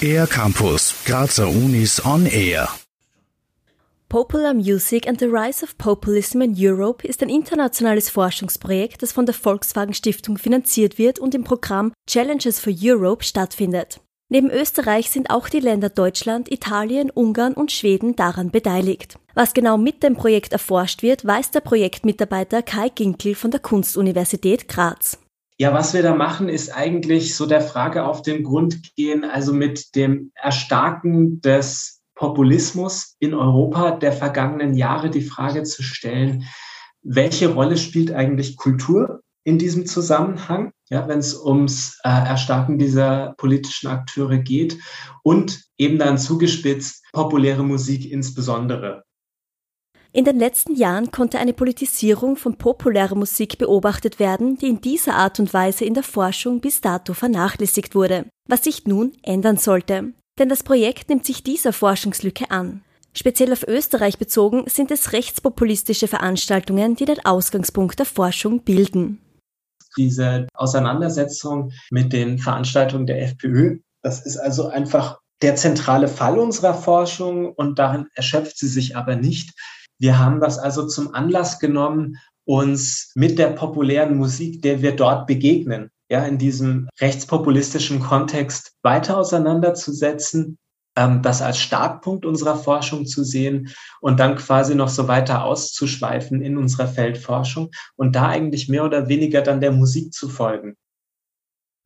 Air Campus, Grazer Unis on Air. Popular Music and the Rise of Populism in Europe ist ein internationales Forschungsprojekt, das von der Volkswagen Stiftung finanziert wird und im Programm Challenges for Europe stattfindet. Neben Österreich sind auch die Länder Deutschland, Italien, Ungarn und Schweden daran beteiligt. Was genau mit dem Projekt erforscht wird, weiß der Projektmitarbeiter Kai Ginkel von der Kunstuniversität Graz. Ja, was wir da machen, ist eigentlich so der Frage auf den Grund gehen, also mit dem Erstarken des Populismus in Europa der vergangenen Jahre die Frage zu stellen, welche Rolle spielt eigentlich Kultur in diesem Zusammenhang, ja, wenn es ums äh, Erstarken dieser politischen Akteure geht und eben dann zugespitzt populäre Musik insbesondere. In den letzten Jahren konnte eine Politisierung von populärer Musik beobachtet werden, die in dieser Art und Weise in der Forschung bis dato vernachlässigt wurde, was sich nun ändern sollte. Denn das Projekt nimmt sich dieser Forschungslücke an. Speziell auf Österreich bezogen sind es rechtspopulistische Veranstaltungen, die den Ausgangspunkt der Forschung bilden diese Auseinandersetzung mit den Veranstaltungen der FPÖ. Das ist also einfach der zentrale Fall unserer Forschung und darin erschöpft sie sich aber nicht. Wir haben das also zum Anlass genommen, uns mit der populären Musik, der wir dort begegnen, ja, in diesem rechtspopulistischen Kontext weiter auseinanderzusetzen ähm, das als Startpunkt unserer Forschung zu sehen und dann quasi noch so weiter auszuschweifen in unserer Feldforschung und da eigentlich mehr oder weniger dann der Musik zu folgen.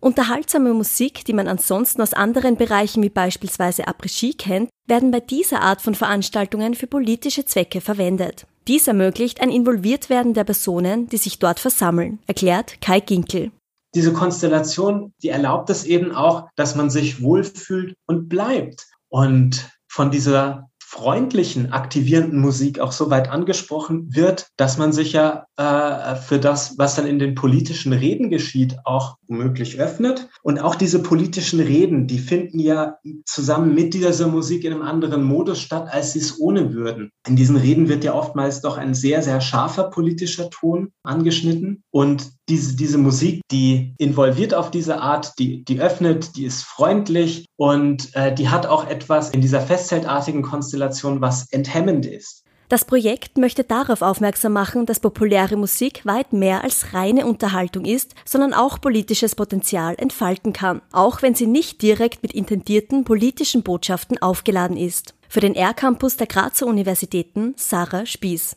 Unterhaltsame Musik, die man ansonsten aus anderen Bereichen wie beispielsweise Après-Ski kennt, werden bei dieser Art von Veranstaltungen für politische Zwecke verwendet. Dies ermöglicht ein Involviertwerden der Personen, die sich dort versammeln, erklärt Kai Ginkel diese Konstellation, die erlaubt es eben auch, dass man sich wohlfühlt und bleibt. Und von dieser freundlichen, aktivierenden Musik auch so weit angesprochen wird, dass man sich ja äh, für das, was dann in den politischen Reden geschieht, auch möglich öffnet. Und auch diese politischen Reden, die finden ja zusammen mit dieser Musik in einem anderen Modus statt, als sie es ohne würden. In diesen Reden wird ja oftmals doch ein sehr, sehr scharfer politischer Ton angeschnitten. Und diese, diese Musik, die involviert auf diese Art, die, die öffnet, die ist freundlich und äh, die hat auch etwas in dieser festzeltartigen Konstellation, was enthemmend ist. Das Projekt möchte darauf aufmerksam machen, dass populäre Musik weit mehr als reine Unterhaltung ist, sondern auch politisches Potenzial entfalten kann, auch wenn sie nicht direkt mit intendierten politischen Botschaften aufgeladen ist. Für den R-Campus der Grazer Universitäten Sarah Spieß.